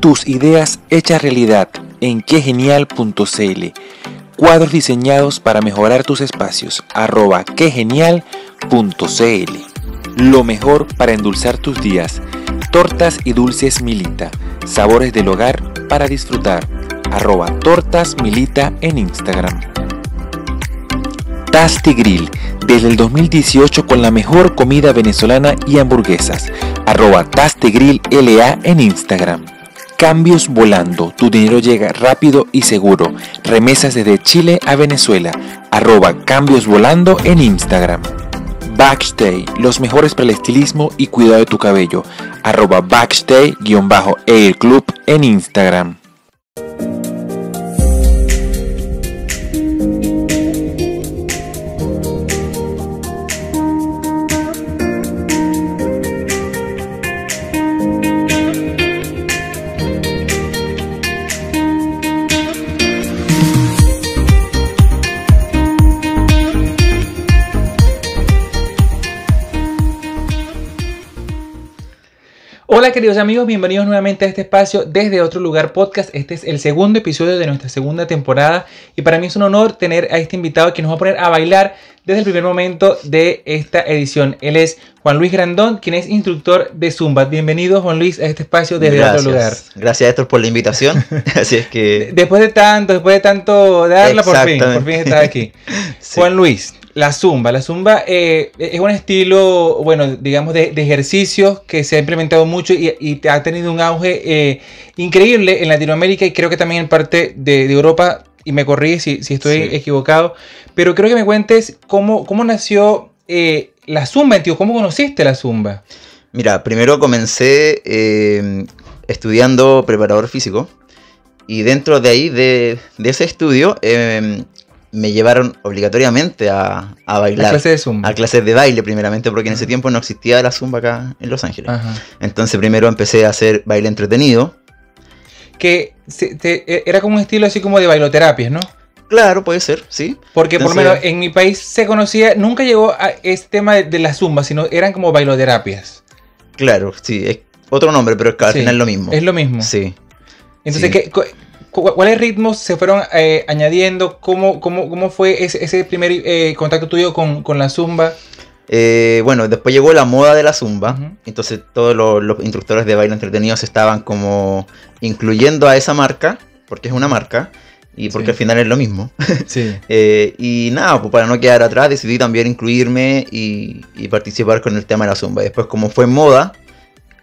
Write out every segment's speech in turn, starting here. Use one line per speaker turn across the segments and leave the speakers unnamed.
Tus ideas hechas realidad en quegenial.cl. Cuadros diseñados para mejorar tus espacios. Arroba quegenial.cl. Lo mejor para endulzar tus días. Tortas y dulces Milita. Sabores del hogar para disfrutar. Arroba tortas Milita en Instagram. Tasty Grill. Desde el 2018 con la mejor comida venezolana y hamburguesas. Arroba Tasty Grill LA en Instagram. Cambios volando. Tu dinero llega rápido y seguro. Remesas desde Chile a Venezuela. Arroba cambios volando en Instagram. Backstay. Los mejores para el estilismo y cuidado de tu cabello. Arroba backstay-el club en Instagram. Queridos amigos, bienvenidos nuevamente a este espacio desde otro lugar podcast. Este es el segundo episodio de nuestra segunda temporada y para mí es un honor tener a este invitado que nos va a poner a bailar desde el primer momento de esta edición. Él es Juan Luis Grandón, quien es instructor de Zumba. Bienvenido Juan Luis a este espacio desde otro lugar.
Gracias Héctor por la invitación. Así es que...
Después de tanto, después de tanto darla, por fin, por fin estás aquí. Juan Luis, la zumba. La zumba eh, es un estilo, bueno, digamos, de, de, ejercicios que se ha implementado mucho y, ha tenido un auge eh, increíble en Latinoamérica y creo que también en parte de, Europa, y me corrí si, si estoy equivocado, pero creo que me cuentes cómo, cómo nació eh, la zumba, tío, cómo conociste la zumba.
Mira, primero comencé estudiando preparador físico y dentro de ahí, de, de ese estudio, me llevaron obligatoriamente a, a bailar.
A clases de zumba.
A clases de baile, primeramente, porque en ese tiempo no existía la zumba acá en Los Ángeles. Entonces, primero empecé a hacer baile entretenido.
Que e, era como un estilo así como de bailoterapia, ¿no?
Claro, puede ser, sí.
Porque por lo menos en mi país se conocía, nunca llegó a este tema de, la zumba, sino eran como bailoterapias.
Claro, sí, es otro nombre, pero es que al final es lo mismo.
Es lo mismo.
Sí.
Entonces, ¿qué, ¿Cuáles ritmos se fueron eh, añadiendo? ¿Cómo, cómo, cómo fue ese, ese primer eh, contacto tuyo con, con la zumba?
Eh, bueno, después llegó la moda de la zumba, entonces todos los, instructores de baile entretenidos estaban como incluyendo a esa marca, porque es una marca, y porque al final es lo mismo.
Sí.
y nada, pues para no quedar atrás decidí también incluirme y, y, participar con el tema de la zumba. Y después como fue moda,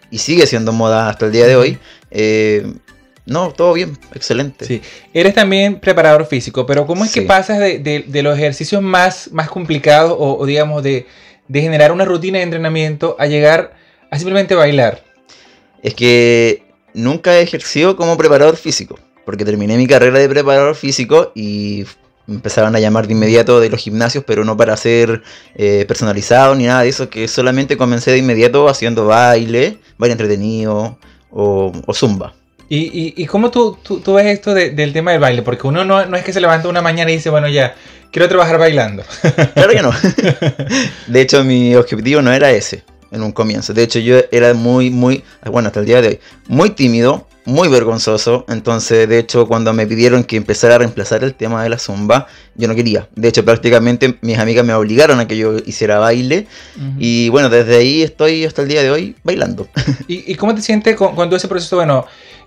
y sigue siendo moda hasta el día de hoy, no, todo bien, excelente.
Sí. Eres también preparador físico, pero ¿cómo es que pasas de, los ejercicios más, más complicados o, digamos de, generar una rutina de entrenamiento a llegar a simplemente bailar?
Es que nunca he ejercido como preparador físico, porque terminé mi carrera de preparador físico y me empezaron a llamar de inmediato de los gimnasios, pero no para ser eh, personalizado ni nada de eso, que solamente comencé de inmediato haciendo baile, baile entretenido o zumba.
¿Y, y, cómo tú, tú, ves esto del tema del baile? Porque uno no, no, es que se levanta una mañana y dice, bueno, ya, quiero trabajar bailando.
Claro que no. De hecho, mi objetivo no era ese en un comienzo. De hecho, yo era muy, muy, bueno, hasta el día de hoy, muy tímido, muy vergonzoso. Entonces, de hecho, cuando me pidieron que empezara a reemplazar el tema de la zumba, yo no quería. De hecho, prácticamente mis amigas me obligaron a que yo hiciera baile. Y bueno, desde ahí estoy hasta el día de hoy bailando.
¿Y, y cómo te sientes con, con todo ese proceso? Bueno,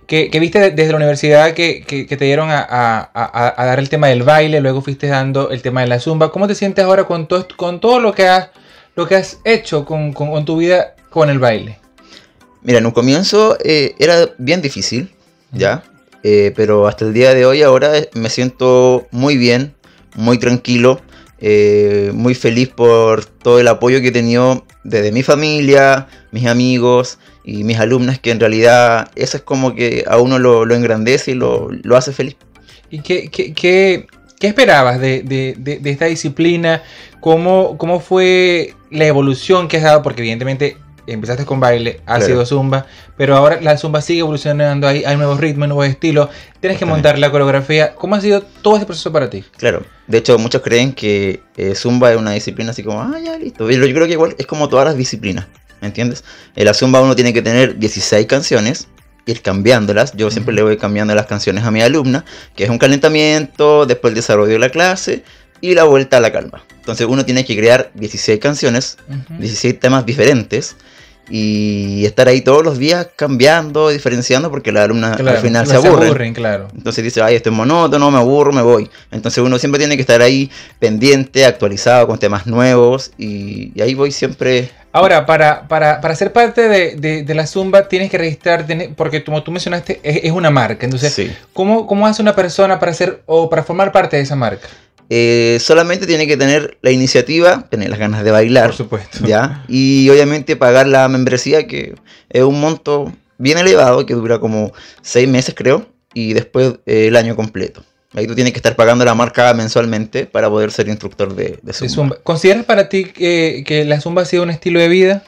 que, viste desde la universidad que, te dieron a, dar el tema del baile, luego fuiste dando el tema de la zumba. ¿Cómo te sientes ahora con todo, con todo lo, que has, lo que has hecho con, tu vida con el baile?
Mira, en un comienzo eh, era bien difícil, ¿ya? Eh, pero hasta el día de hoy ahora me siento muy bien, muy tranquilo, eh, muy feliz por todo el apoyo que he tenido desde mi familia, mis amigos y mis alumnas, que en realidad eso es como que a uno lo, engrandece y lo, hace feliz.
¿Y qué, qué, ¿Qué esperabas de, de, de, esta disciplina? ¿Cómo, ¿Cómo fue la evolución que has dado? Porque evidentemente empezaste con baile, ha sido zumba, pero ahora la zumba sigue evolucionando, hay, hay nuevos ritmos, nuevos estilos, tienes que montar la coreografía. ¿Cómo ha sido todo ese proceso para ti?
Claro, de hecho muchos creen que eh, zumba es una disciplina así como, ah, ya listo, yo creo que igual es como todas las disciplinas, ¿me entiendes? En la zumba uno tiene que tener 16 canciones, ir cambiándolas. Yo siempre le voy cambiando las canciones a mi alumna, que es un calentamiento, después el desarrollo de la clase y la vuelta a la calma. Entonces uno tiene que crear 16 canciones, 16 temas diferentes y estar ahí todos los días cambiando, diferenciando, porque la alumna al final se aburre.
claro.
Entonces dice, ay, esto es monótono, me aburro, me voy. Entonces uno siempre tiene que estar ahí pendiente, actualizado con temas nuevos y, ahí voy siempre.
Ahora, para, para, para ser parte de, de, la Zumba tienes que registrar, porque como tú mencionaste, es, una marca. Entonces, ¿cómo, ¿cómo hace una persona para ser o para formar parte de esa marca?
Eh, solamente tiene que tener la iniciativa, tener las ganas de bailar.
Por supuesto.
¿ya? Y obviamente pagar la membresía, que es un monto bien elevado, que dura como seis meses, creo, y después eh, el año completo. Ahí tú tienes que estar pagando la marca mensualmente para poder ser instructor de, zumba.
¿Consideras para ti que, la zumba ha sido un estilo de vida?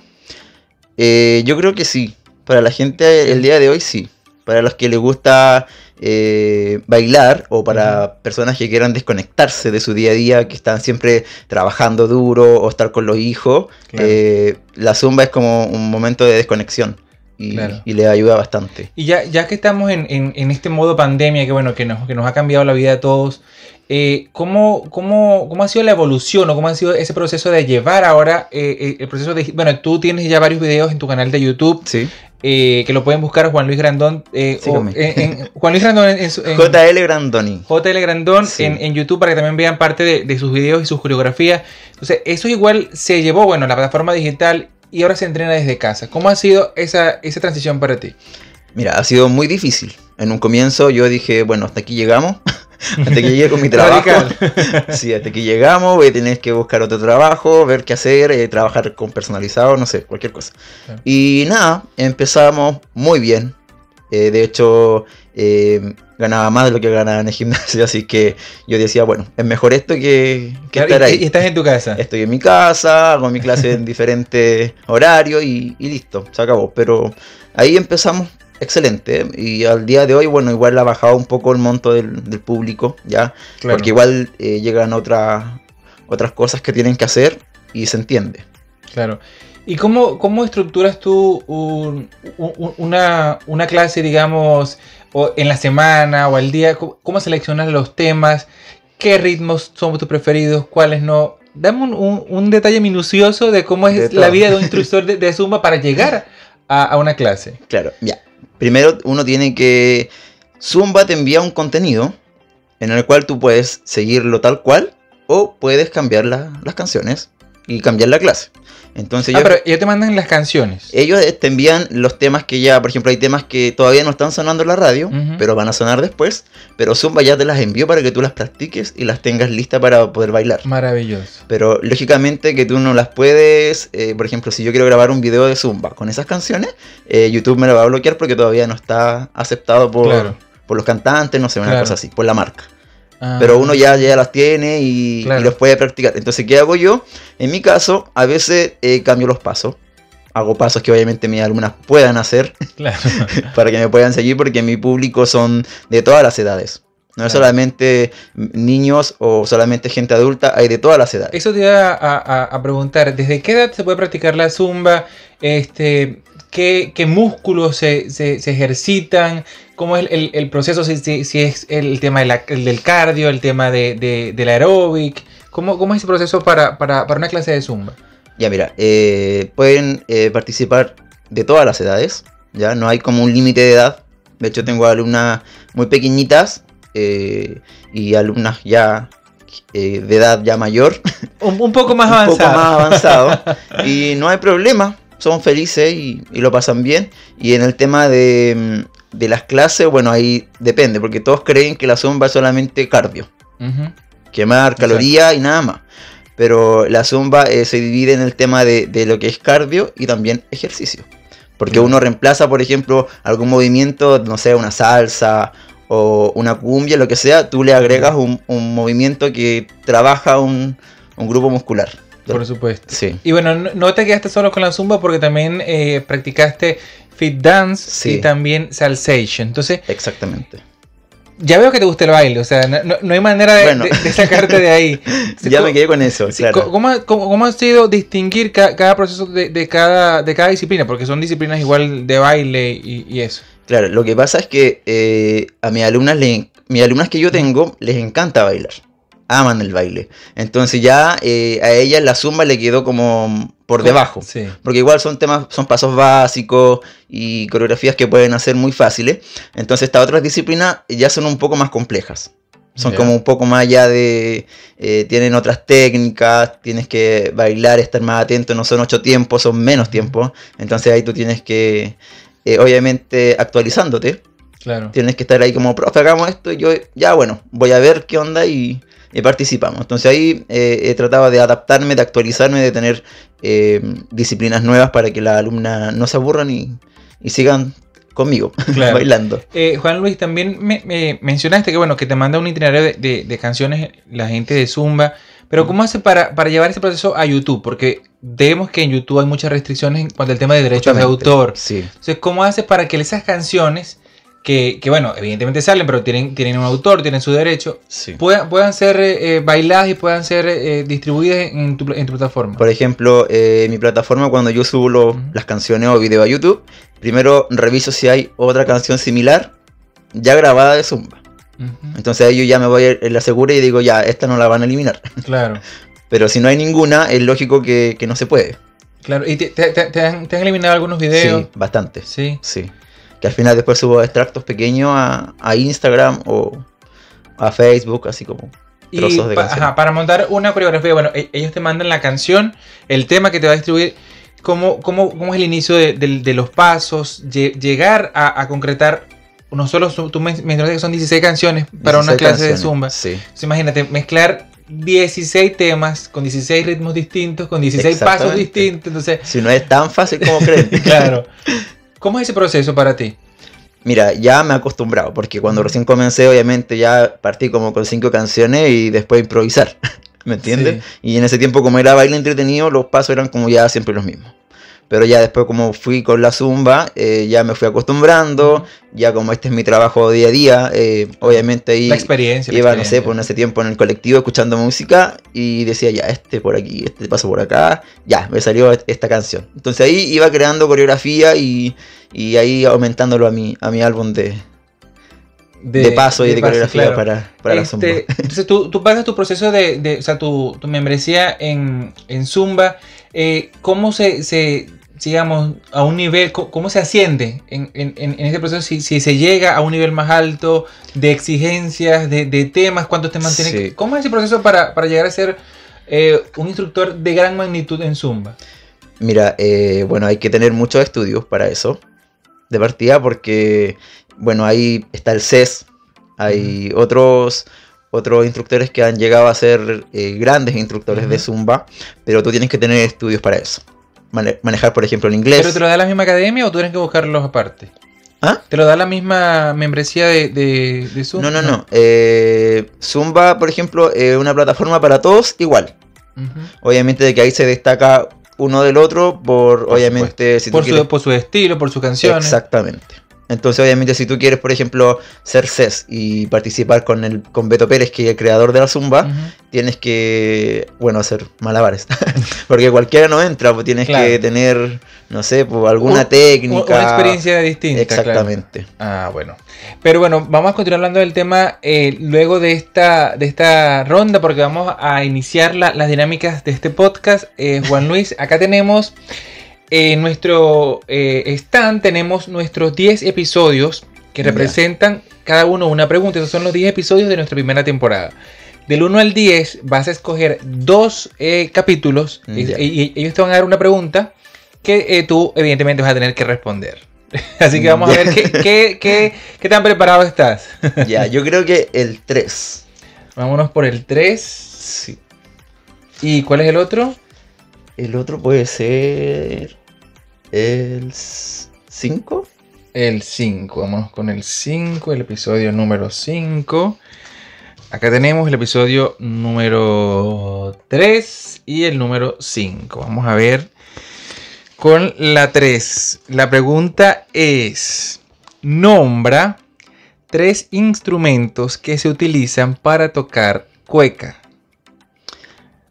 Eh, yo creo que sí. Para la gente el día de hoy sí. Para los que les gusta eh, bailar o para personas que quieran desconectarse de su día a día, que están siempre trabajando duro o estar con los hijos, eh, la zumba es como un momento de desconexión. Y, le ayuda bastante.
Y ya, ya que estamos en, este modo pandemia, que bueno, que nos, que nos ha cambiado la vida a todos, eh, ¿cómo, cómo, cómo, ha sido la evolución o cómo ha sido ese proceso de llevar ahora el proceso de... Bueno, tú tienes ya varios videos en tu canal de YouTube.
Sí.
Eh, que lo pueden buscar Juan Luis Grandón. Eh,
Juan Luis Grandón en, JL Grandoni.
JL Grandón en, YouTube para que también vean parte de, sus videos y sus coreografías. Entonces, eso igual se llevó, bueno, la plataforma digital y ahora se entrena desde casa. ¿Cómo ha sido esa, esa transición para ti?
Mira, ha sido muy difícil. En un comienzo yo dije, bueno, hasta aquí llegamos. hasta que llegue con mi trabajo. sí, hasta que llegamos, voy a tener que buscar otro trabajo, ver qué hacer, eh, trabajar con personalizado, no sé, cualquier cosa. Y nada, empezamos muy bien. Eh, de hecho, eh, ganaba más de lo que ganaba en el gimnasio, así que yo decía, bueno, es mejor esto que, estar ahí.
¿Y estás en tu casa?
Estoy en mi casa, hago mi clase en diferentes horarios y, y listo, se acabó. Pero ahí empezamos excelente. Y al día de hoy, bueno, igual ha bajado un poco el monto del, público, ¿ya? Porque igual eh, llegan otras otras cosas que tienen que hacer y se entiende.
Claro. ¿Y cómo, cómo estructuras tú una, una, clase, digamos, o en la semana o al día? ¿Cómo, seleccionas los temas? ¿Qué ritmos son tus preferidos? ¿Cuáles no? Dame un, detalle minucioso de cómo es la vida de un instructor de, de Zumba para llegar a, a, una clase.
Claro, ya. Primero uno tiene que... Zumba te envía un contenido en el cual tú puedes seguirlo tal cual o puedes cambiar las canciones y cambiar la clase. Entonces
ah, pero ya te mandan las canciones.
Ellos te envían los temas que ya, por ejemplo, hay temas que todavía no están sonando en la radio, pero van a sonar después. Pero Zumba ya te las envió para que tú las practiques y las tengas listas para poder bailar.
Maravilloso.
Pero lógicamente que tú no las puedes, eh, por ejemplo, si yo quiero grabar un video de Zumba con esas canciones, eh, YouTube me lo va a bloquear porque todavía no está aceptado por, por los cantantes, no sé, una cosa así, por la marca. Pero uno ya, ya las tiene y, los puede practicar. Entonces, ¿qué hago yo? En mi caso, a veces eh, cambio los pasos. Hago pasos que obviamente mis alumnas puedan hacer para que me puedan seguir porque mi público son de todas las edades. No es solamente niños o solamente gente adulta, hay de todas las edades.
Eso te iba a, preguntar, ¿desde qué edad se puede practicar la zumba? Este, ¿qué, músculos se, ejercitan? ¿Cómo es el, proceso? Si, es el tema del cardio, el tema de, del aeróbic. ¿Cómo, ¿Cómo, es ese proceso para, una clase de zumba?
Ya, mira, eh, pueden eh, participar de todas las edades. Ya no hay como un límite de edad. De hecho, tengo alumnas muy pequeñitas eh, y alumnas ya de edad ya mayor.
Un, poco más avanzado. un poco
más avanzado. y no hay problema son felices y, lo pasan bien. Y en el tema de, las clases, bueno, ahí depende, porque todos creen que la zumba es solamente cardio. Quemar calorías y nada más. Pero la zumba eh, se divide en el tema de, lo que es cardio y también ejercicio. Porque uno reemplaza, por ejemplo, algún movimiento, no sé, una salsa o una cumbia, lo que sea, tú le agregas un, un movimiento que trabaja un, un grupo muscular.
Por supuesto.
Sí.
Y bueno, no, te quedaste solo con la zumba porque también eh, practicaste fit dance
Sí.
y también salsation. Entonces,
Exactamente.
ya veo que te gusta el baile, o sea, no, hay manera de,
Bueno.
de- de sacarte de ahí.
Ya me quedé con eso,
sí,
claro.
¿cómo, ha- cómo- cómo ha sido distinguir ca- cada proceso de, de cada, de cada disciplina? Porque son disciplinas igual de baile y, y eso.
Claro, lo que pasa es que eh, a mis alumnas, le, mis alumnas que yo tengo les encanta bailar. Aman el baile. Entonces ya eh, a ellas la zumba le quedó como por debajo.
Sí.
Porque igual son temas, son pasos básicos y coreografías que pueden hacer muy fáciles. Entonces estas otras disciplinas ya son un poco más complejas. Son como un poco más allá de... eh, tienen otras técnicas, tienes que bailar, estar más atento. No son ocho tiempos, son menos tiempos. Entonces ahí tú tienes que, eh, obviamente, actualizándote.
Claro.
Tienes que estar ahí como, profe, hagamos esto. Y yo, ya bueno, voy a ver qué onda y, y participamos. Entonces ahí eh, he tratado de adaptarme, de actualizarme, de tener eh, disciplinas nuevas para que las alumnas no se aburran y, y sigan conmigo
Claro.
bailando.
Eh, Juan Luis, también me, me mencionaste que bueno, que te manda un itinerario de, de- de canciones la gente de Zumba. Pero ¿cómo hace para, para llevar ese proceso a YouTube? Porque vemos que en YouTube hay muchas restricciones en cuanto al tema de derechos de autor.
Sí.
Entonces, ¿cómo hace para que esas canciones, que, que, bueno, evidentemente salen, pero tienen, tienen un autor, tienen su derecho,
sí.
puedan, puedan ser eh, eh, bailadas y puedan ser eh, distribuidas en tu, en tu plataforma?
Por ejemplo, eh, mi plataforma cuando yo subo lo- las canciones o videos a YouTube, primero reviso si hay otra canción similar ya grabada de Zumba. Entonces ahí yo ya me voy en la segura y digo, ya, esta no la van a eliminar.
Claro,
Pero si no hay ninguna, es lógico que, que no se puede.
claro. ¿Y te- te han, te han eliminado algunos videos?
Sí, bastante.
Sí.
Sí. Que al final después subo extractos pequeños a, a Instagram o a Facebook, así como
Y
trozos de
pa-
canción.
ajá, para montar una coreografía, bueno, e- ellos te mandan la canción, el tema que te va a distribuir. ¿Cómo, cómo, cómo es el inicio de, de- de los pasos? Lle- llegar a, a concretar, no solo son- tú men- mencionaste que son 16 canciones para una
16
clase de zumba.
Sí.
Entonces, imagínate, mezclar 16 temas con 16 ritmos distintos, con 16 pasos distintos. Entonces,
Si no es tan fácil como creen.
claro. ¿Cómo es ese proceso para ti?
Mira, ya me he acostumbrado, porque cuando recién comencé, obviamente ya partí como con cinco canciones y después improvisar. ¿Me entiendes? Y en ese tiempo, como era baile entretenido, los pasos eran como ya siempre los mismos. Pero ya después, como fui con la zumba, eh, ya me fui acostumbrando. Ya como este es mi trabajo día a día, eh, obviamente ahí
La experiencia. la
iba, no sé, por ese tiempo en el colectivo escuchando música y decía, ya, este por aquí, este paso por acá, ya, me salió esta canción. Entonces ahí iba creando coreografía y, y ahí aumentándolo a mi, a mi álbum de, de, paso y de,
paso,
coreografía
claro.
para, para la zumba.
Este, Entonces tú, tú pagas tu proceso de, de- o sea, tu, tu membresía en, en Zumba. eh, ¿Cómo se, se, digamos, a un nivel, cómo se asciende en, en, ese proceso? Si, si se llega a un nivel más alto de exigencias, de, de temas, cuántos temas
Sí.
¿Cómo es ese proceso para, para llegar a ser eh, un instructor de gran magnitud en Zumba?
Mira, eh, bueno, hay que tener muchos estudios para eso, de partida, porque, bueno, ahí está el CES, hay otros, otros instructores que han llegado a ser eh, grandes instructores de. Zumba, pero tú tienes que tener estudios para eso. Mane- manejar, por ejemplo, el inglés.
¿Pero te lo da la misma academia o tú tienes que buscarlos aparte?
¿Ah?
¿Te lo da la misma membresía de, de, de Zumba?
No, no, no. eh, Zumba, por ejemplo, es una plataforma para todos igual. Obviamente de que ahí se destaca uno del otro por,
Por
obviamente, si tú
por,
quieres-
su, por su estilo, por sus canciones.
Exactamente. Entonces, obviamente, si tú quieres, por ejemplo, ser CES y participar con el con Beto Pérez, que es el creador de la Zumba, tienes que, bueno, hacer malabares. Porque cualquiera no entra, pues tienes
Claro.
que tener, no sé, pues alguna
Un-
técnica.
Una experiencia distinta. claro.
Exactamente.
Ah, bueno. Pero bueno, vamos a continuar hablando del tema eh, luego de esta, de esta ronda, porque vamos a iniciar la- las dinámicas de este podcast. Eh, Juan Luis, acá tenemos en nuestro eh, stand, tenemos nuestros 10 episodios que
Ya.
representan cada uno una pregunta. Esos son los 10 episodios de nuestra primera temporada. Del 1 al 10 vas a escoger dos eh, capítulos y,
Ya.
y- ellos te van a dar una pregunta que eh, tú evidentemente vas a tener que responder. Así que vamos a ver qué, qué, qué- qué tan preparado estás.
ya, yo creo que el 3.
Vámonos por el 3.
Sí.
¿Y cuál es el otro?
El otro puede ser el 5.
el 5. Vámonos con el 5, el episodio número 5. Acá tenemos el episodio número 3 y el número 5. Vamos a ver con la 3. La pregunta es, nombra tres instrumentos que se utilizan para tocar cueca.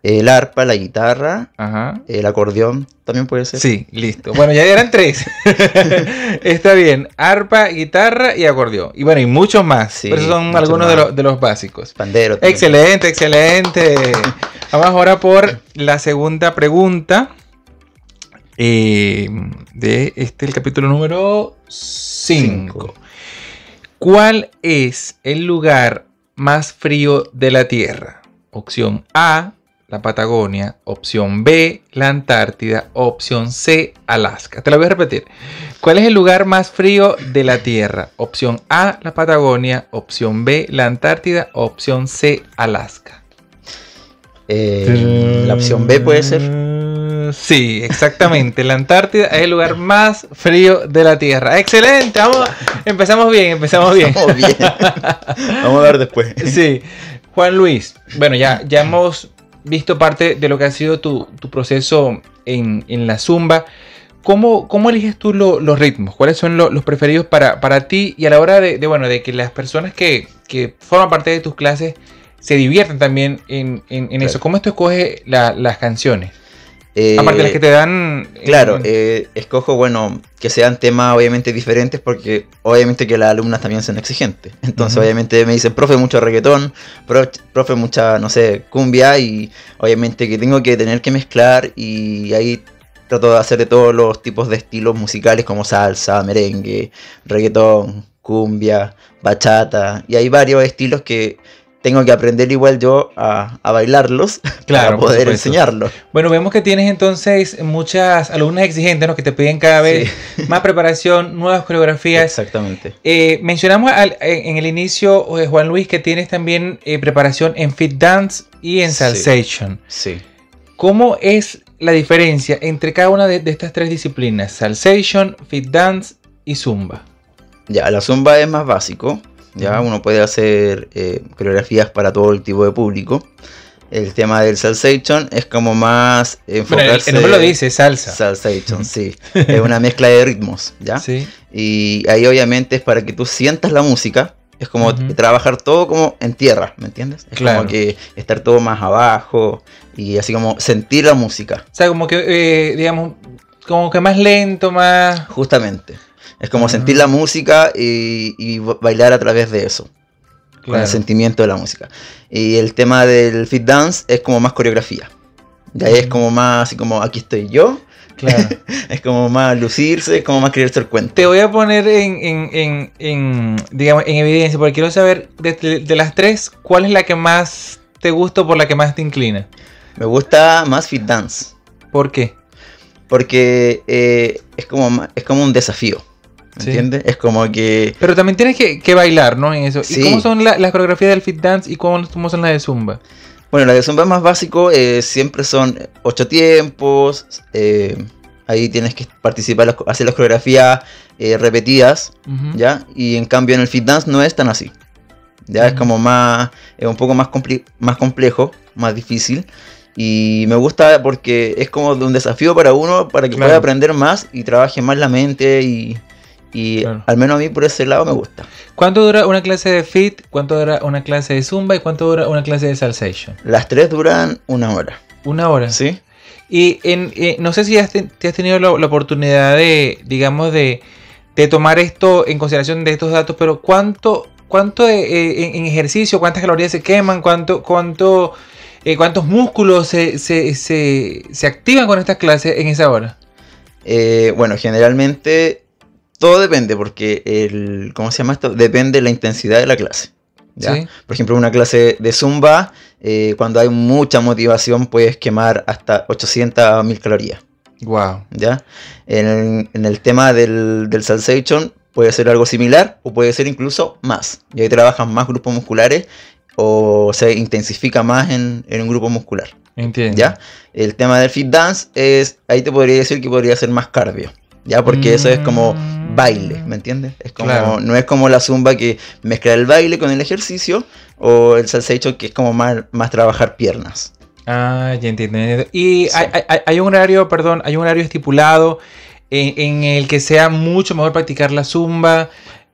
El arpa, la guitarra,
Ajá.
el acordeón también puede ser.
Sí, listo. Bueno, ya eran tres. Está bien. Arpa, guitarra y acordeón. Y bueno, y muchos más.
Sí,
pero esos son algunos de los, de los básicos.
Pandero. también.
Excelente, excelente. Vamos ahora por la segunda pregunta. eh, de este, el capítulo número 5.
Cinco.
¿Cuál es el lugar más frío de la Tierra? Opción A, la Patagonia. Opción B, la Antártida. Opción C, Alaska. Te la voy a repetir. ¿Cuál es el lugar más frío de la Tierra? Opción A, la Patagonia. Opción B, la Antártida. Opción C, Alaska.
Eh, la opción B puede ser.
Sí, exactamente. La Antártida es el lugar más frío de la Tierra. Excelente. Vamos, empezamos bien, empezamos bien.
Estamos bien. Vamos a ver después.
Sí. Juan Luis, bueno, ya, ya hemos visto parte de lo que ha sido tu, tu proceso en, en la zumba. ¿Cómo, cómo eliges tú lo- los ritmos? ¿Cuáles son lo- los preferidos para, para ti? Y a la hora de, de, bueno, de que las personas que, que forman parte de tus clases se diviertan también en, en- en eso. ¿Cómo tú escoges la- las canciones?
Eh,
Aparte de las que te dan...
Claro, eh, escojo, bueno, que sean temas obviamente diferentes porque obviamente que las alumnas también son exigentes. Entonces obviamente me dicen, profe, mucho reggaetón, pro- profe, mucha, no sé, cumbia y obviamente que tengo que tener que mezclar y ahí trato de hacer de todos los tipos de estilos musicales como salsa, merengue, reggaetón, cumbia, bachata y hay varios estilos que tengo que aprender igual yo a, a bailarlos
Claro,
para poder enseñarlos.
Bueno, vemos que tienes entonces muchas alumnas exigentes, ¿no? Que te piden cada vez más preparación, nuevas coreografías.
Exactamente.
Eh, mencionamos al- en el inicio, eh, Juan Luis, que tienes también eh, preparación en Fit Dance y en
Sí.
Salsation.
Sí.
¿Cómo es la diferencia entre cada una de, de estas tres disciplinas? Salsation, Fit Dance y Zumba.
Ya, la zumba es más básico. Ya, uno puede hacer eh, coreografías para todo el tipo de público. El tema del salsation es como más
Bueno, el,
enfocarse.
el nombre lo dice, salsa.
Salsation, sí. Es una mezcla de ritmos, ¿ya?
Sí.
Y ahí obviamente es para que tú sientas la música. Es como
Ujú.
trabajar todo como en tierra, ¿me entiendes? Es
Claro.
como que estar todo más abajo y así como sentir la música,
O sea, como que, eh, digamos, como que más lento, más...
justamente. Es como sentir la música y, y bailar a través de eso. con el sentimiento de la música. Y el tema del fit dance es como más coreografía. De ahí es como más así como aquí estoy yo.
Claro.
Es como más lucirse, es como más creerse el cuento.
Te voy a poner en, en- en- en, digamos, en evidencia, porque quiero saber de, las tres, ¿cuál es la que más te gusta o por la que más te inclina?
Me gusta más fit dance.
¿Por qué?
Porque eh, es, como, es como un desafío. ¿Me
Sí.
entiendes? Es como que.
Pero también tienes que, que bailar, ¿no? En eso. ¿Y cómo son la- las coreografías del fit dance y cómo, cómo son las de zumba?
Bueno, la de Zumba más básico eh, siempre son ocho tiempos. eh, ahí tienes que participar, las hacer las coreografías eh, repetidas. ¿ya? Y en cambio en el fit dance no es tan así. Ya es como más, es un poco más, comple- más complejo, más difícil. Y me gusta porque es como de un desafío para uno, para que
Claro.
pueda aprender más y trabaje más la mente y, y
Claro.
al menos a mí por ese lado me gusta.
¿Cuánto dura una clase de fit? ¿Cuánto dura una clase de zumba? ¿Y cuánto dura una clase de salsation?
Las tres duran una hora.
Una hora.
¿Sí?
Y en, eh, no sé si has te, te has tenido la, la oportunidad de, digamos, de, de tomar esto en consideración de estos datos, pero ¿cuánto, cuánto de, eh, en, en ejercicio, cuántas calorías se queman, cuánto, cuánto, eh, cuántos músculos se, se, se, se activan con estas clases en esa hora?
Eh, bueno, generalmente todo depende porque el, ¿cómo se llama esto? Depende de la intensidad de la clase. ¿ya?
Sí.
Por ejemplo, una clase de zumba, eh, cuando hay mucha motivación, puedes quemar hasta 800 mil calorías.
Wow.
¿ya? En, en el tema del, del salsation puede ser algo similar o puede ser incluso más. Y ahí trabajan más grupos musculares o se intensifica más en, en un grupo muscular.
Entiendo.
¿ya? El tema del fit dance es, ahí te podría decir que podría ser más cardio. Ya porque eso es como
Mm.
baile, ¿me entiendes? Es como,
Claro.
no es como la zumba que mezcla el baile con el ejercicio o el salsa que es como más, más trabajar piernas.
Ah, ya entiendo. ya entiendo. Y
Sí.
hay, hay- hay un horario, perdón, hay un horario estipulado en, en el que sea mucho mejor practicar la zumba.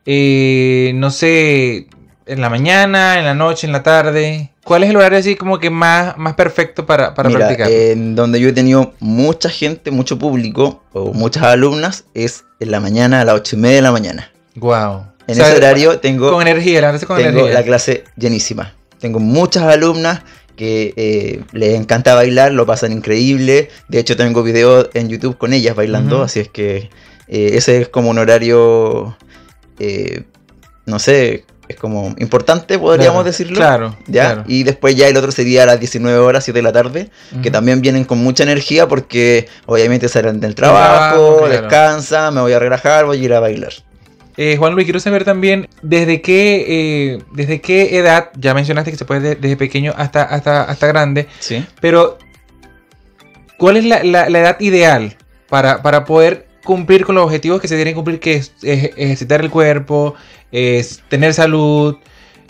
eh, no sé, en la mañana, en la noche, en la tarde. ¿Cuál es el horario así como que más, más perfecto para, para
Mira,
practicar?
en donde yo he tenido mucha gente, mucho público o muchas alumnas es en la mañana a las ocho y media de la mañana.
wow.
En ese horario tengo,
Con energía, la verdad con
tengo
energía.
la clase llenísima. Tengo muchas alumnas que eh, les encanta bailar, lo pasan increíble. De hecho, tengo videos en YouTube con ellas bailando, así es que eh, ese es como un horario, eh, no sé, es como importante, podríamos
Claro,
decirlo.
Claro,
¿Ya?
claro.
Y después ya el otro sería a las 19 horas, 7 de la tarde, que también vienen con mucha energía porque obviamente salen del
trabajo,
trabajo,
claro.
descansan, me voy a relajar, voy a ir a bailar.
Eh, Juan Luis, quiero saber también desde qué, eh, desde qué edad, ya mencionaste que se puede de- desde pequeño hasta, hasta, hasta grande,
¿Sí?
pero ¿cuál es la, la- la edad ideal para, para poder cumplir con los objetivos que se tienen que cumplir, que es, es ejercitar el cuerpo, es tener salud,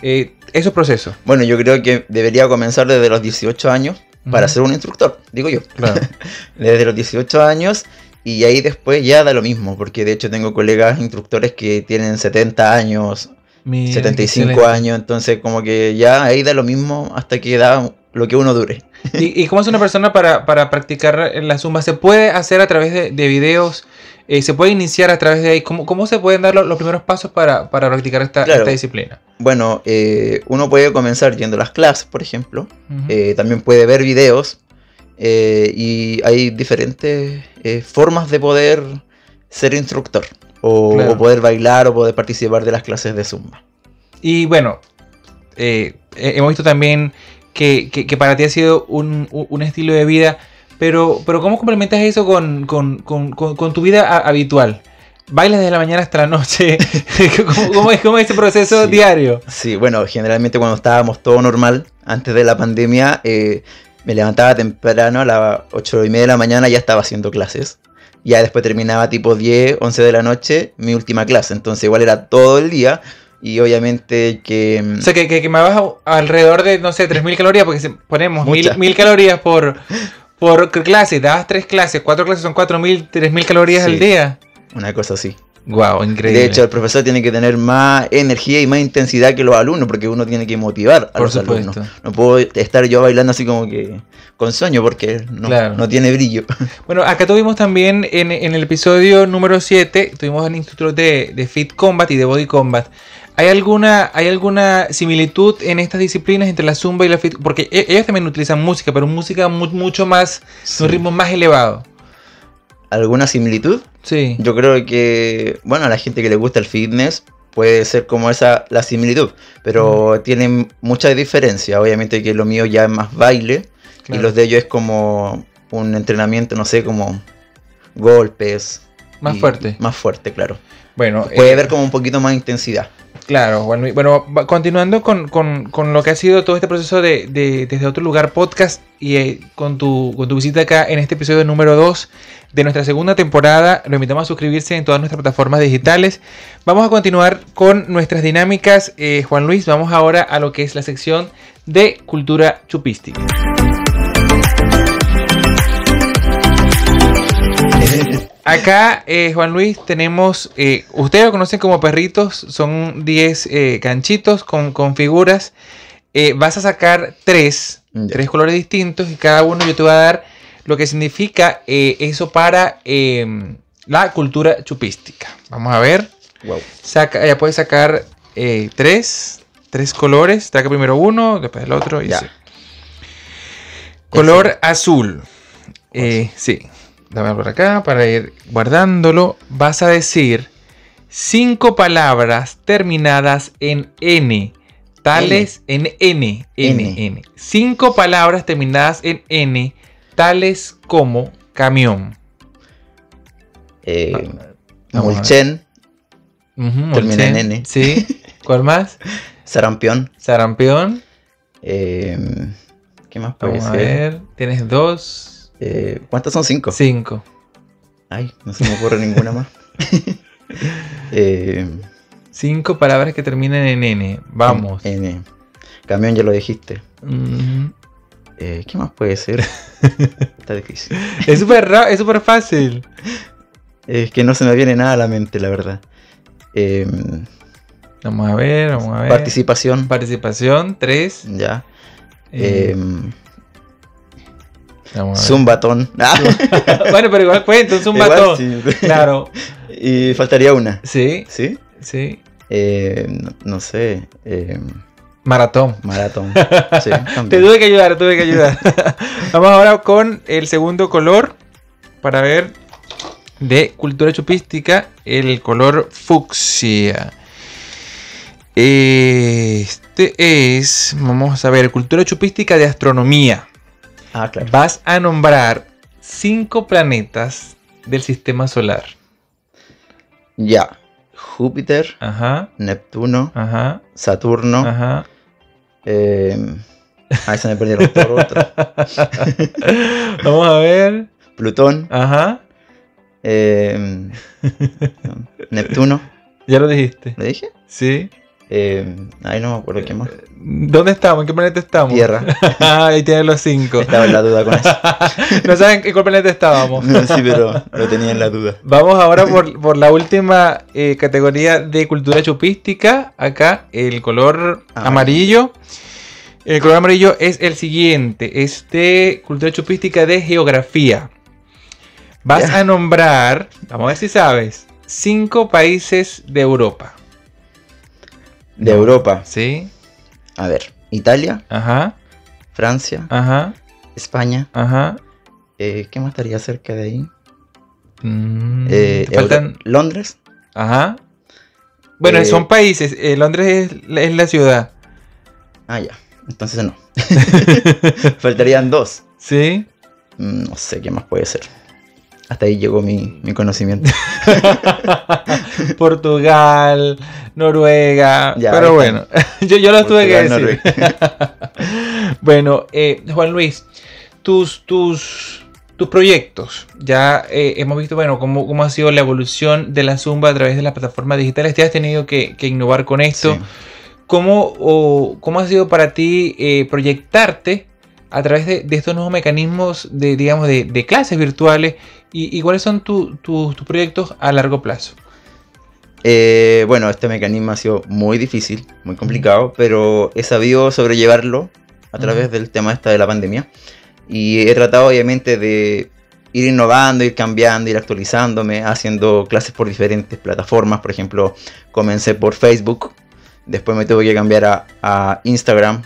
eh, esos procesos?
Bueno, yo creo que debería comenzar desde los 18 años para ser un instructor, digo yo.
Claro.
Desde los 18 años y ahí después ya da lo mismo, porque de hecho tengo colegas instructores que tienen 70 años,
Mira,
75
excelente.
años, entonces como que ya ahí da lo mismo hasta que da lo que uno dure.
¿Y, y cómo es una persona para, para practicar la zumba? ¿Se puede hacer a través de, de videos? Eh, ¿Se puede iniciar a través de ahí? ¿Cómo, cómo se pueden dar lo- los, primeros pasos para, para practicar esta,
Claro.
esta disciplina?
Bueno, eh, uno puede comenzar yendo a las clases, por ejemplo. Eh, también puede ver videos y hay diferentes formas de poder ser instructor o,
Claro.
o poder bailar o poder participar de las clases de zumba.
Y bueno, hemos visto también que, que- que para ti ha sido un- un estilo de vida, pero, pero ¿cómo complementas eso con, con- con- con- tu vida habitual? ¿Bailas desde la mañana hasta la noche? ¿Cómo, cómo es, cómo es ese proceso
Sí.
diario?
Sí, bueno, generalmente cuando estábamos todo normal, antes de la pandemia, eh, me levantaba temprano a las 8 y media de la mañana, ya estaba haciendo clases. Ya después terminaba tipo 10, 11 de la noche, mi última clase. Entonces igual era todo el día. Y obviamente que... mm,
O sea, que, que, que me baja alrededor de, no sé, 3.000 calorías, porque si ponemos
Muchas.
1.000 calorías por, por clase, dabas tres clases, cuatro clases son 4.000, 3.000 calorías
Sí.
al día.
Una cosa así.
Wow, increíble.
De hecho, el profesor tiene que tener más energía y más intensidad que los alumnos, porque uno tiene que motivar a
por
los
supuesto.
alumnos. No puedo estar yo bailando así como que con sueño, porque no,
Claro.
no tiene brillo.
Bueno, acá tuvimos también en, en el episodio número 7, tuvimos al instructor de, de Fit Combat y de Body Combat. ¿Hay alguna, ¿Hay alguna similitud en estas disciplinas entre la Zumba y la Fit? Porque e- ellos también utilizan música, pero música mu- mucho más,
Sí.
un ritmo más elevado.
¿Alguna similitud?
Sí.
Yo creo que, bueno, a la gente que le gusta el fitness puede ser como esa la similitud, pero tienen mucha diferencia. Obviamente que lo mío ya es más baile
Claro.
y los de ellos es como un entrenamiento, no sé, como golpes.
Más fuerte.
Más fuerte, claro.
Bueno,
Puede
eh,
haber como un poquito más intensidad.
Claro. Bueno, va- continuando con, con- con lo que ha sido todo este proceso de, de- desde otro lugar podcast y eh, con, tu, con tu visita acá en este episodio número 2 de nuestra segunda temporada, lo invitamos a suscribirse en todas nuestras plataformas digitales. Vamos a continuar con nuestras dinámicas. Eh, Juan Luis, vamos ahora a lo que es la sección de cultura chupística. Acá, eh, Juan Luis, tenemos, eh, ustedes lo conocen como perritos, son 10 eh, ganchitos con, con figuras. Vas a sacar tres, tres colores distintos y cada uno yo te voy a dar lo que significa eso para la cultura chupística. Vamos a ver.
Wow.
Saca, ya puedes sacar tres, tres colores. Saca primero uno, después el otro y así. Color azul. Sí. Dame por acá para ir guardándolo. Vas a decir cinco palabras terminadas en N. Tales en N. N.
N.
N. Cinco palabras terminadas en N. Tales como camión.
Eh,
Vamos a ver.
Mulchen, Termina en. N.
Sí. ¿Cuál más?
sarampión.
Sarampión.
eh, ¿Qué más puede
Vamos a ver. Tienes dos.
Eh, ¿Cuántas son? Cinco.
Cinco.
Ay, no se me ocurre ninguna más. eh,
Cinco palabras que terminan en N. Vamos.
N. Camión ya lo dijiste. Eh, ¿Qué más puede ser? Está difícil.
Es súper es súper fácil.
Es que no se me viene nada a la mente, la verdad. Eh,
Vamos a ver, vamos a ver.
participación.
Participación, tres.
Ya.
Eh, Ver.
Zumbatón. Ah,
bueno, pero igual un zumbatón.
sí.
Claro.
Y faltaría una.
Sí,
¿Sí?
sí.
Eh, no, no sé. eh,
Maratón.
maratón. Sí,
Te tuve que ayudar, tuve que ayudar. Vamos ahora con el segundo color para ver de cultura chupística, el color fucsia. Este es, vamos a ver, cultura chupística de astronomía.
Ah, claro.
Vas a nombrar cinco planetas del sistema solar.
Ya. Júpiter,
Ajá,
Neptuno,
ajá,
Saturno.
ajá.
Eh, ahí se me perdieron todos.
Vamos a ver.
Plutón,
Ajá.
eh, Neptuno.
Ya lo dijiste.
¿Le dije?
Sí.
Eh, ahí no me acuerdo qué más.
¿Dónde estamos? ¿En qué planeta estamos?
Tierra.
Ah, Ahí tienen los cinco.
Estaba en la duda con eso.
no saben en cuál planeta estábamos.
sí, pero lo tenía en la duda.
Vamos ahora por, por la última eh, categoría de cultura chupística. Acá el color
Amarillo.
amarillo. El color amarillo es el siguiente. Es de cultura chupística de geografía. Vas a nombrar, vamos a ver si sabes, cinco países de Europa.
De Europa.
¿Sí?
A ver. Italia,
Ajá,
Francia,
ajá,
España.
ajá.
Eh, ¿Qué más estaría cerca de ahí?
Mm,
Eh,
faltan-
Euro- Londres.
Ajá. Bueno,
Eh,
son países. eh, Londres es, la- es la ciudad.
Ah, ya. Entonces no. Faltarían dos.
¿Sí?
Mm, No sé qué más puede ser. Hasta ahí llegó mi, mi conocimiento.
Portugal, Noruega.
Ya,
pero bueno, yo, yo lo tuve que
Portugal,
decir. bueno, eh, Juan Luis, tus, tus, tus proyectos. Ya eh, hemos visto, bueno, cómo, cómo ha sido la evolución de la Zumba a través de las plataformas digitales. Te has tenido que, que innovar con esto.
Sí.
¿Cómo, o, ¿Cómo ha sido para ti eh, proyectarte a través de, de estos nuevos mecanismos de, digamos, de, de clases virtuales? ¿Y, y cuáles son tu- tu- tus proyectos a largo plazo?
Eh, bueno, este mecanismo ha sido muy difícil, muy complicado, pero he sabido sobrellevarlo a través del tema esta de la pandemia. Y he tratado obviamente de ir innovando, ir cambiando, ir actualizándome, haciendo clases por diferentes plataformas. Por ejemplo, comencé por Facebook, después me tuve que cambiar a, a Instagram,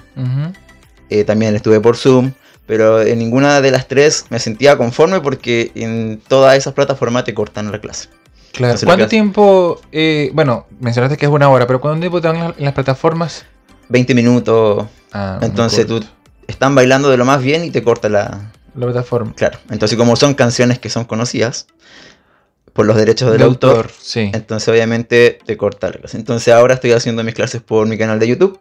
eh, también estuve por Zoom, pero en ninguna de las tres me sentía conforme porque en todas esas plataformas te cortan la clase.
Claro.
Entonces,
¿Cuánto tiempo? eh, bueno, mencionaste que es una hora, pero ¿cuánto tiempo te dan en las, plataformas?
20 minutos,
Ah,
entonces tú están bailando de lo más bien y te corta la...
La plataforma.
Claro, entonces como son canciones que son conocidas por los derechos del
De
autor,
sí.
entonces obviamente te corta la clase. Entonces ahora estoy haciendo mis clases por mi canal de YouTube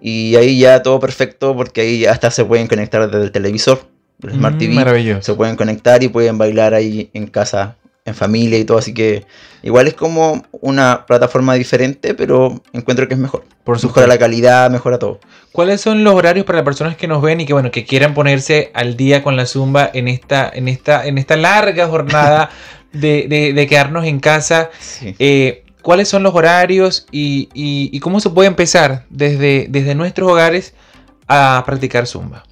y ahí ya todo perfecto porque ahí hasta se pueden conectar desde el televisor, del Smart
Mm,
TV.
Maravilloso.
se pueden conectar y pueden bailar ahí en casa, en familia y todo, así que igual es como una plataforma diferente, pero encuentro que es mejor.
Por
Mejora
supuesto.
la calidad, mejora todo.
¿Cuáles son los horarios para las personas que nos ven y que bueno que quieran ponerse al día con la zumba en esta en esta en esta larga jornada de, de- de quedarnos en casa?
Sí.
Eh, ¿Cuáles son los horarios y, y- y cómo se puede empezar desde, desde nuestros hogares a practicar zumba?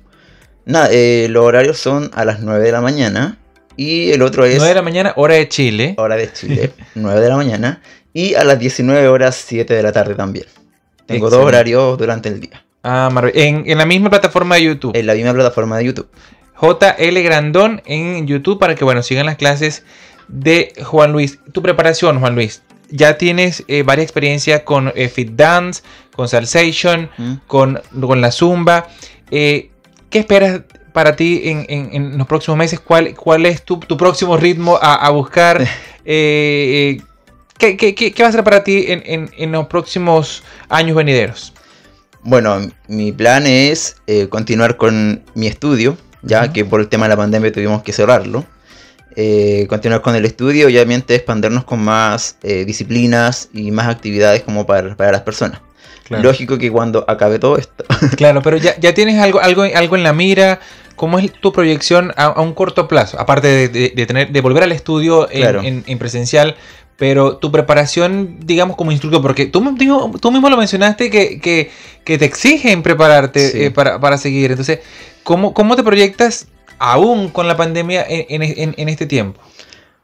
Nada, eh, los horarios son a las 9 de la mañana y el otro es
9 de la mañana, hora de Chile.
hora de Chile, 9 de la mañana y a las 19 horas 7 de la tarde también. Tengo dos horarios durante el día
Ah, marav- en, en la misma plataforma de YouTube.
en la misma plataforma de YouTube.
JL Grandón en YouTube para que bueno sigan las clases de Juan Luis. Tu preparación, Juan Luis. Ya tienes eh, varias experiencias con eh, Fit Dance, con Salsation,
¿Mm?
con, con la Zumba. Eh, ¿Qué esperas para ti en, en- en los próximos meses? ¿Cuál, cuál es tu, tu próximo ritmo a, a buscar? ¿qué, qué- qué- qué va a ser para ti en, en- en los próximos años venideros?
Bueno, mi plan es continuar con mi estudio, ya que por el tema de la pandemia tuvimos que cerrarlo. Eh, continuar con el estudio y obviamente expandernos con más eh, disciplinas y más actividades como para, para las personas.
Claro.
Lógico que cuando acabe todo esto,
Claro, pero ya, ya tienes algo, algo, algo en la mira. ¿Cómo es tu proyección a, a un corto plazo? Aparte de, de- de tener, de volver al estudio en,
Claro.
en- en presencial, pero tu preparación, digamos, como instructor, porque tú, digo, tú mismo lo mencionaste que, que, que te exigen prepararte
Sí.
eh, para, para seguir. Entonces, ¿cómo, ¿cómo te proyectas aún con la pandemia en, en- en- en este tiempo?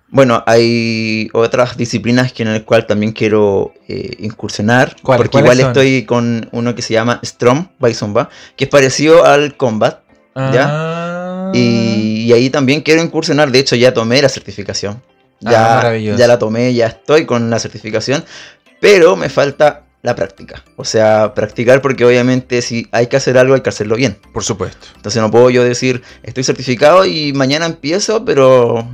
Bueno, hay otras disciplinas que en el cual también quiero eh, incursionar.
¿Cuáles-
porque igual
son?
estoy con uno que se llama Strom by Zumba, que es parecido al Combat. ¿Ya?
Ah.
Y, y ahí también quiero incursionar. De hecho, ya tomé la certificación.
Ah,
Ya,
maravilloso.
ya la tomé, ya estoy con la certificación. Pero me falta la práctica. O sea, practicar porque obviamente si hay que hacer algo hay que hacerlo bien.
Por supuesto.
Entonces no puedo yo decir, estoy certificado y mañana empiezo, pero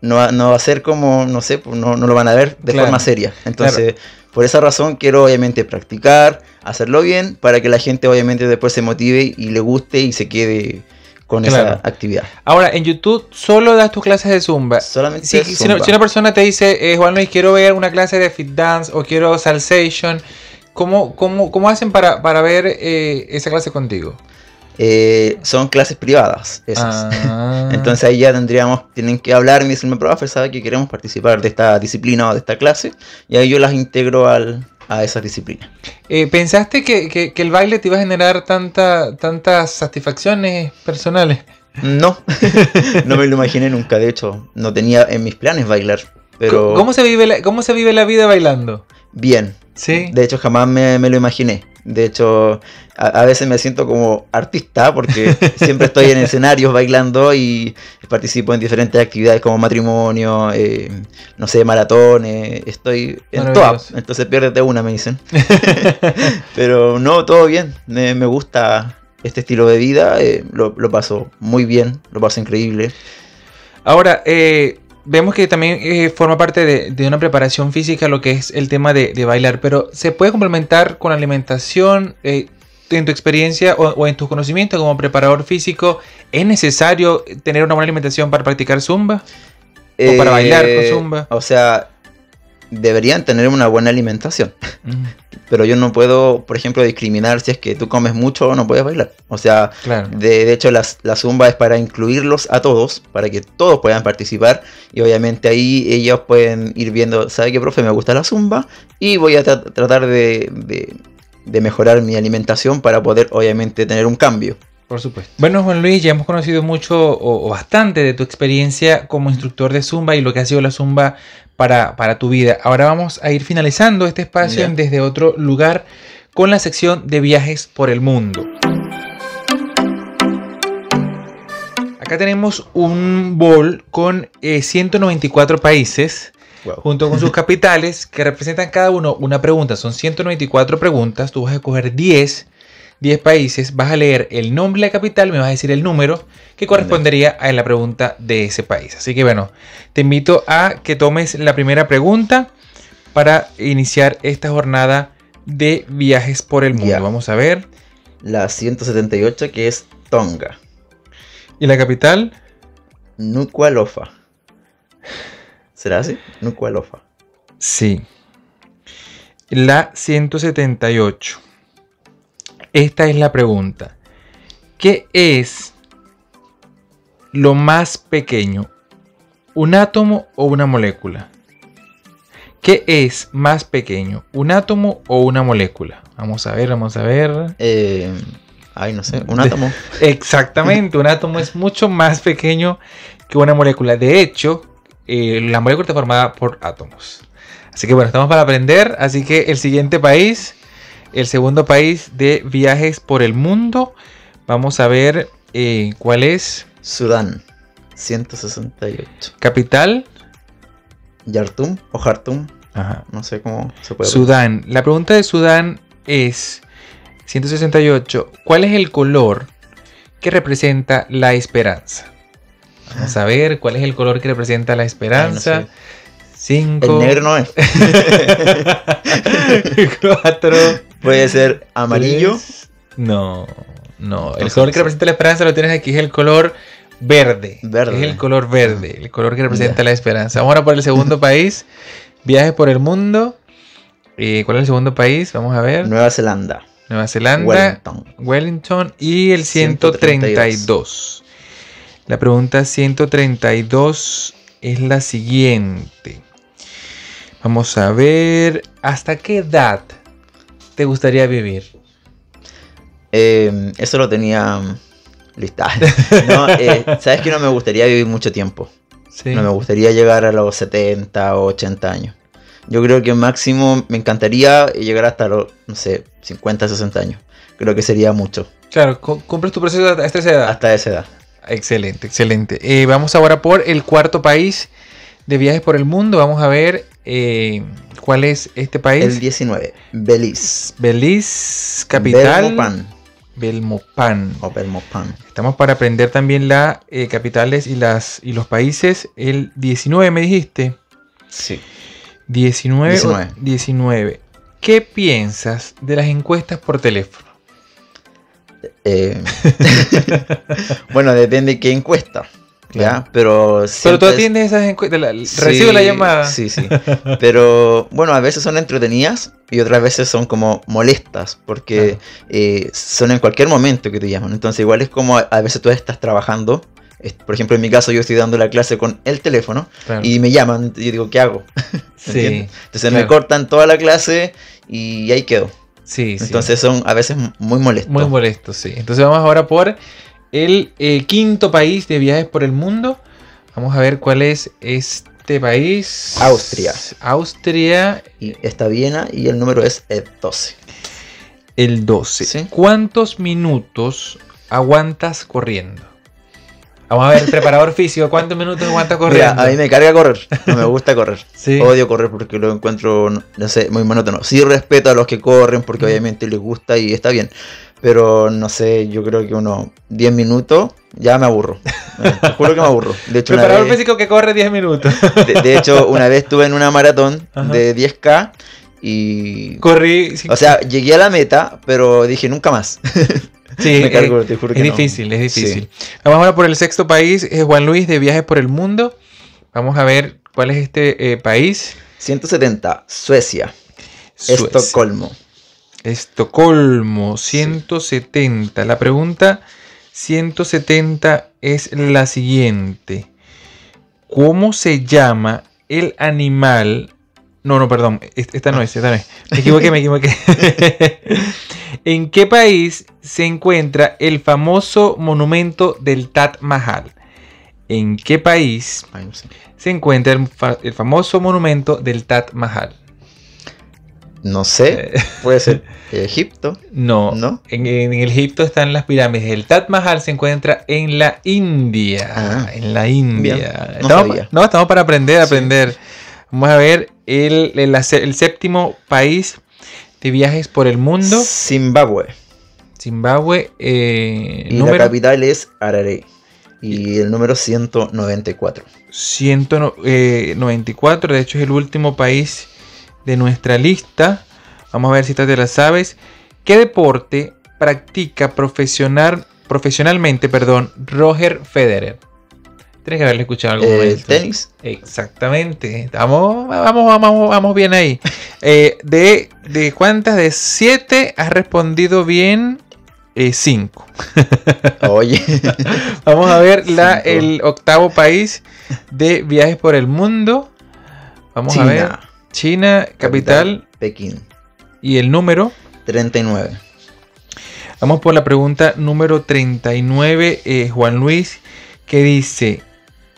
no, va- no va a ser como, no sé, pues no, no lo van a ver de
Claro,
forma seria. Entonces, por esa razón quiero obviamente practicar, hacerlo bien, para que la gente obviamente después se motive y le guste y se quede con
Claro.
esa actividad.
Ahora, en YouTube solo das tus clases de Zumba.
Solamente
Si, si
Zumba.
una, si una persona te dice, eh, Juan Luis, quiero ver una clase de fit dance o quiero salsation, ¿cómo, cómo, cómo hacen para, para ver eh, esa clase contigo?
Eh, son clases privadas esas.
Ah.
Entonces ahí ya tendríamos, tienen que hablar y decirme, profe, sabe que queremos participar de esta disciplina o de esta clase, y ahí yo las integro al, a esa disciplina.
Eh, ¿Pensaste que, que- que el baile te iba a generar tanta, tantas satisfacciones personales?
No, no me lo imaginé nunca, de hecho, no tenía en mis planes bailar, pero
¿Cómo se vive la, cómo se vive la vida bailando?
bien,
Sí.
de hecho jamás me, me lo imaginé. De hecho, a, a veces me siento como artista porque siempre estoy en escenarios bailando y participo en diferentes actividades como matrimonio, eh, no sé, maratones, estoy en todas. Entonces piérdete una, me dicen. Pero no, todo bien. Me, me gusta este estilo de vida, eh, lo, lo paso muy bien, lo paso increíble.
Ahora, eh, vemos que también eh, forma parte de, de una preparación física lo que es el tema de, de bailar, pero ¿se puede complementar con alimentación? Eh, en tu experiencia o, o en tus conocimientos como preparador físico, ¿es necesario tener una buena alimentación para practicar zumba? O para bailar con zumba.
Eh, O sea, deberían tener una buena alimentación.
Mm,
Pero yo no puedo, por ejemplo, discriminar si es que tú comes mucho o no puedes bailar. O sea,
claro.
de, de hecho las- la, zumba es para incluirlos a todos, para que todos puedan participar. Y obviamente ahí ellos pueden ir viendo, ¿sabe qué, profe? Me gusta la zumba y voy a tra- tratar de, de- de mejorar mi alimentación para poder, obviamente, tener un cambio.
Por supuesto. Bueno, Juan Luis, ya hemos conocido mucho o, o bastante de tu experiencia como instructor de Zumba y lo que ha sido la Zumba para, para tu vida. Ahora vamos a ir finalizando este espacio en desde otro lugar con la sección de viajes por el mundo. Acá tenemos un bol con eh, 194 países
Wow.
junto con sus capitales que representan cada uno una pregunta. Son 194 preguntas, tú vas a escoger 10, 10 países, vas a leer el nombre de la capital, me vas a decir el número que correspondería a la pregunta de ese país. Así que bueno, te invito a que tomes la primera pregunta para iniciar esta jornada de viajes por el mundo.
Ya.
Vamos a ver.
La 178 que es Tonga.
¿Y la capital?
Nuku'alofa. ¿Será así? Nuku'alofa.
Sí. La 178. Esta es la pregunta. ¿Qué es lo más pequeño? ¿Un átomo o una molécula? ¿Qué es más pequeño? ¿Un átomo o una molécula? Vamos a ver, vamos a ver.
Eh, ay, no sé, un átomo.
Exactamente, un átomo es mucho más pequeño que una molécula. De hecho, eh, la molécula está formada por átomos. Así que bueno, estamos para aprender. Así que el siguiente país, el segundo país de viajes por el mundo, vamos a ver eh, cuál es.
Sudán. 168.
Capital.
Yartum o Jartum.
Ajá.
No sé cómo se puede
Sudán. La pregunta de Sudán es 168. ¿Cuál es el color que representa la esperanza? Vamos a ver cuál es el color que representa la esperanza.
Ay, no sé.
Cinco.
El negro no es.
cuatro.
Puede ser amarillo.
tres. No, no. El
Entonces,
color que representa la esperanza lo tienes aquí, es el color verde.
Verde.
Es el color verde, el color que representa la esperanza. Vamos ahora por el segundo país. Viajes por el mundo. Eh, ¿Cuál es el segundo país? Vamos a ver.
Nueva Zelanda.
Nueva Zelanda.
Wellington.
Wellington y el 132. La pregunta 132 es la siguiente. Vamos a ver, ¿hasta qué edad te gustaría vivir?
Eh, eso lo tenía mm, lista. No, eh, Sabes que no me gustaría vivir mucho tiempo.
Sí.
No me gustaría llegar a los 70 o 80 años. Yo creo que máximo me encantaría llegar hasta los, no sé, 50, 60 años. Creo que sería mucho.
Claro, cu- cumples tu proceso hasta esa edad.
Hasta esa edad.
Excelente, excelente. Eh, vamos ahora por el cuarto país de viajes por el mundo. Vamos a ver eh, cuál es este país.
El 19. Belice.
Belice, capital.
Belmopan.
Belmopan.
O Belmopan.
Estamos para aprender también las eh, capitales y, las, y los países. El 19 me dijiste.
Sí.
19. o
19.
19. ¿Qué piensas de las encuestas por teléfono?
Eh, bueno, depende de qué encuesta.
Claro.
¿ya? Pero,
Pero tú
es-
atiendes esas encuestas. la-
Sí,
Recibo la llamada.
Sí, sí. Pero bueno, a veces son entretenidas y otras veces son como molestas porque eh, son en cualquier momento que te llaman. Entonces igual es como a, veces tú estás trabajando. Por ejemplo, en mi caso yo estoy dando la clase con el teléfono
Claro.
y me llaman y yo digo, ¿qué hago?
sí.
Entonces
claro.
me cortan toda la clase y ahí quedo.
sí, sí.
Entonces son a veces muy molestos.
Muy molesto, sí. Entonces vamos ahora por el eh, quinto país de viajes por el mundo. Vamos a ver cuál es este país.
Austria.
Austria,
Y está Viena y el número es el 12.
el 12.
Sí.
¿Cuántos minutos aguantas corriendo? Vamos a ver, preparador físico, ¿cuántos minutos aguantas
Mira,
corriendo?
a mí me carga correr. No me gusta correr.
Sí.
Odio correr porque lo encuentro, no- no sé, muy monótono. Sí respeto a los que corren porque obviamente les gusta y está bien. Pero no sé, yo creo que unos 10 minutos ya me aburro. Te juro que me aburro. De hecho,
Preparador
vez,
físico que corre 10 minutos.
de, de hecho, una vez estuve en una maratón
Ajá.
de 10K y...
Corrí. sí,
O sea, llegué a la meta, pero dije nunca más.
sí,
me cargo,
eh,
te juro
Es
que no.
difícil, es difícil.
Sí.
Vamos ahora por el sexto país, es Juan Luis de Viajes por el Mundo. Vamos a ver cuál es este eh, país.
170, Suecia,
Suecia.
Estocolmo.
Estocolmo, 170. La pregunta 170 es la siguiente. ¿Cómo se llama el animal? No, no, perdón. es- Esta no es, esta no es. Me equivoqué, me equivoqué. ¿En qué país se encuentra el famoso monumento del Taj Mahal? ¿En qué país se encuentra el, fa- el famoso monumento del Taj Mahal?
No sé,
Eh,
puede ser Egipto,
No,
¿no?
En, en Egipto están las pirámides. El Taj Mahal se encuentra en la India.
Ah,
en la India.
no
estamos, no, estamos para aprender,
Sí.
aprender. Vamos a ver el, el, séptimo país de viajes por el mundo.
Zimbabue.
Zimbabue. eh,
Y
número
la capital es Harare. Y el número 194.
194. De hecho, es el último país de nuestra lista. Vamos a ver si esta te la sabes. ¿Qué deporte practica profesional, profesionalmente perdón, Roger Federer? Tienes que haberle escuchado algún
El
momento.
tenis.
Exactamente. Vamos, vamos, vamos, vamos bien ahí. Eh, de, ¿De cuántas? De siete has respondido bien eh, cinco.
Oye.
Vamos a ver la, el octavo país de viajes por el mundo. Vamos a ver.
China.
Capital,
Pekín.
y el número.
39.
Vamos por la pregunta número 39, eh, Juan Luis, que dice,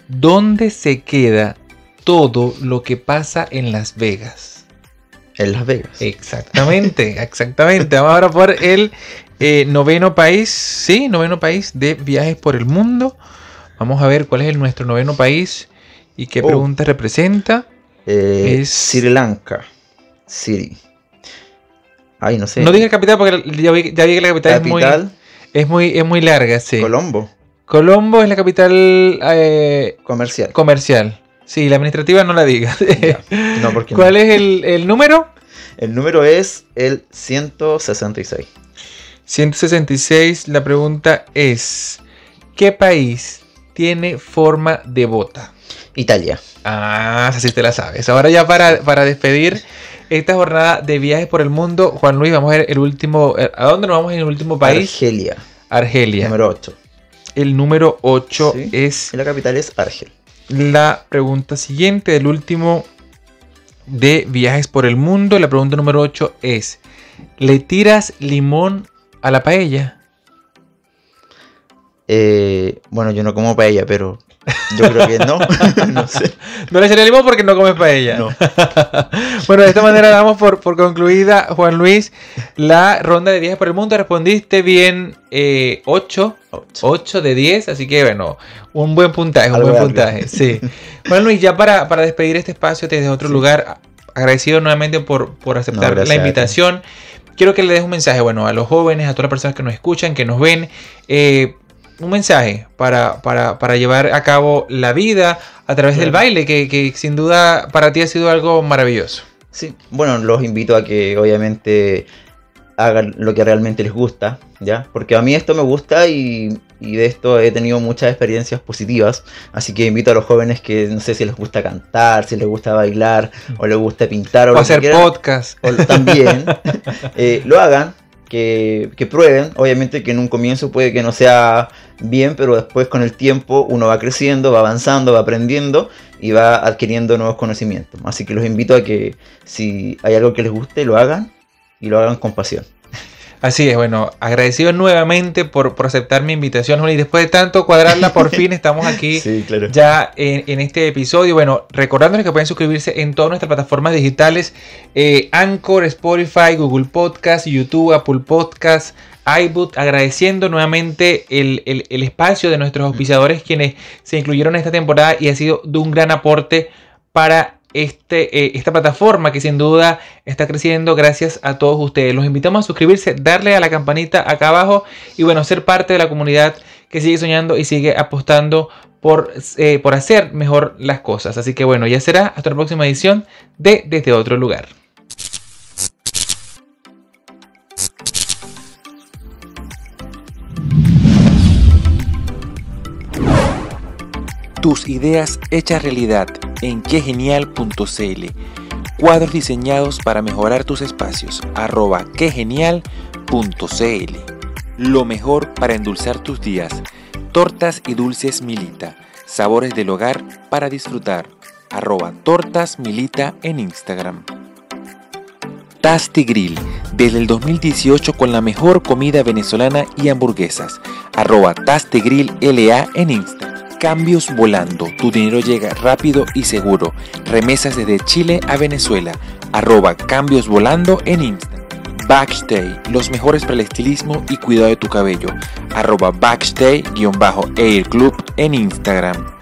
¿dónde se queda todo lo que pasa en Las Vegas?
En Las Vegas.
Exactamente, exactamente. Vamos ahora por el eh, noveno país, sí, noveno país de viajes por el mundo. Vamos a ver cuál es el, nuestro noveno país y qué
Oh.
pregunta representa.
Eh,
es-
Sri Lanka. City. Ay, no sé.
No diga capital porque ya vi, ya vi que la capital, es muy, es muy, es muy larga, sí.
Colombo.
Colombo es la capital eh,
Comercial.
comercial. Sí, la administrativa no la diga.
No, porque
¿Cuál es el, el número?
El número es el 166.
166. La pregunta es, ¿qué país tiene forma de bota?
Italia.
Ah, así te la sabes. Ahora ya para, para despedir esta jornada de viajes por el mundo, Juan Luis, vamos a ver el último. eh, ¿A dónde nos vamos en el último país?
Argelia.
Argelia.
Número 8.
El número 8
Sí.
es
la capital es Argel.
la pregunta siguiente del último de viajes por el mundo. La pregunta número 8 es: ¿le tiras limón a la paella?
Eh, bueno, yo no como paella, pero yo creo que no. no sé.
No le echaría limón porque no comes paella.
No.
bueno, de esta manera damos por, por concluida, Juan Luis, la ronda de viajes por el mundo. Respondiste bien 8,
Ocho.
8 de 10, así que bueno, un buen puntaje, un
Algo
buen puntaje. Sí. Juan Luis, ya para, para despedir este espacio desde otro
Sí.
lugar, agradecido nuevamente por, por aceptar
No,
la invitación. Quiero que le des un mensaje, bueno, a los jóvenes, a todas las personas que nos escuchan, que nos ven, eh, un mensaje para, para, para llevar a cabo la vida a través del baile, que, que sin duda para ti ha sido algo maravilloso.
Sí, bueno, los invito a que obviamente hagan lo que realmente les gusta, ¿ya? Porque a mí esto me gusta y, y de esto he tenido muchas experiencias positivas, así que invito a los jóvenes que no sé si les gusta cantar, si les gusta bailar, o les gusta pintar, o,
O hacer
quieran,
podcast.
o también, eh, lo hagan, que, que prueben, obviamente que en un comienzo puede que no sea bien, pero después con el tiempo uno va creciendo, va avanzando, va aprendiendo y va adquiriendo nuevos conocimientos. Así que los invito a que si hay algo que les guste, lo hagan y lo hagan con pasión.
Así es, bueno, agradecido nuevamente por, por aceptar mi invitación, y después de tanto cuadrarla, por fin estamos aquí
Sí, claro.
ya en, en este episodio. Bueno, recordándoles que pueden suscribirse en todas nuestras plataformas digitales: eh, Anchor, Spotify, Google Podcast, YouTube, Apple Podcast, iBoot. Agradeciendo nuevamente el, el- el espacio de nuestros auspiciadores, quienes se incluyeron en esta temporada y ha sido de un gran aporte para. Este, eh, esta plataforma que sin duda está creciendo gracias a todos ustedes. Los invitamos a suscribirse, darle a la campanita acá abajo y bueno, ser parte de la comunidad que sigue soñando y sigue apostando por, eh, por hacer mejor las cosas. Así que bueno, ya será hasta la próxima edición de Desde otro lugar.
Tus ideas hechas realidad en quegenial.cl. Cuadros diseñados para mejorar tus espacios. Arroba quegenial.cl. Lo mejor para endulzar tus días. Tortas y dulces Milita. Sabores del hogar para disfrutar. Arroba tortas Milita en Instagram. Tasty Grill, desde el 2018 con la mejor comida venezolana y hamburguesas. Arroba Tasty Grill LA en Instagram. Cambios volando, tu dinero llega rápido y seguro. Remesas desde Chile a Venezuela. Arroba Cambios volando en Instagram. Backstay, los mejores para el estilismo y cuidado de tu cabello. Arroba Backstay-Air Club en Instagram.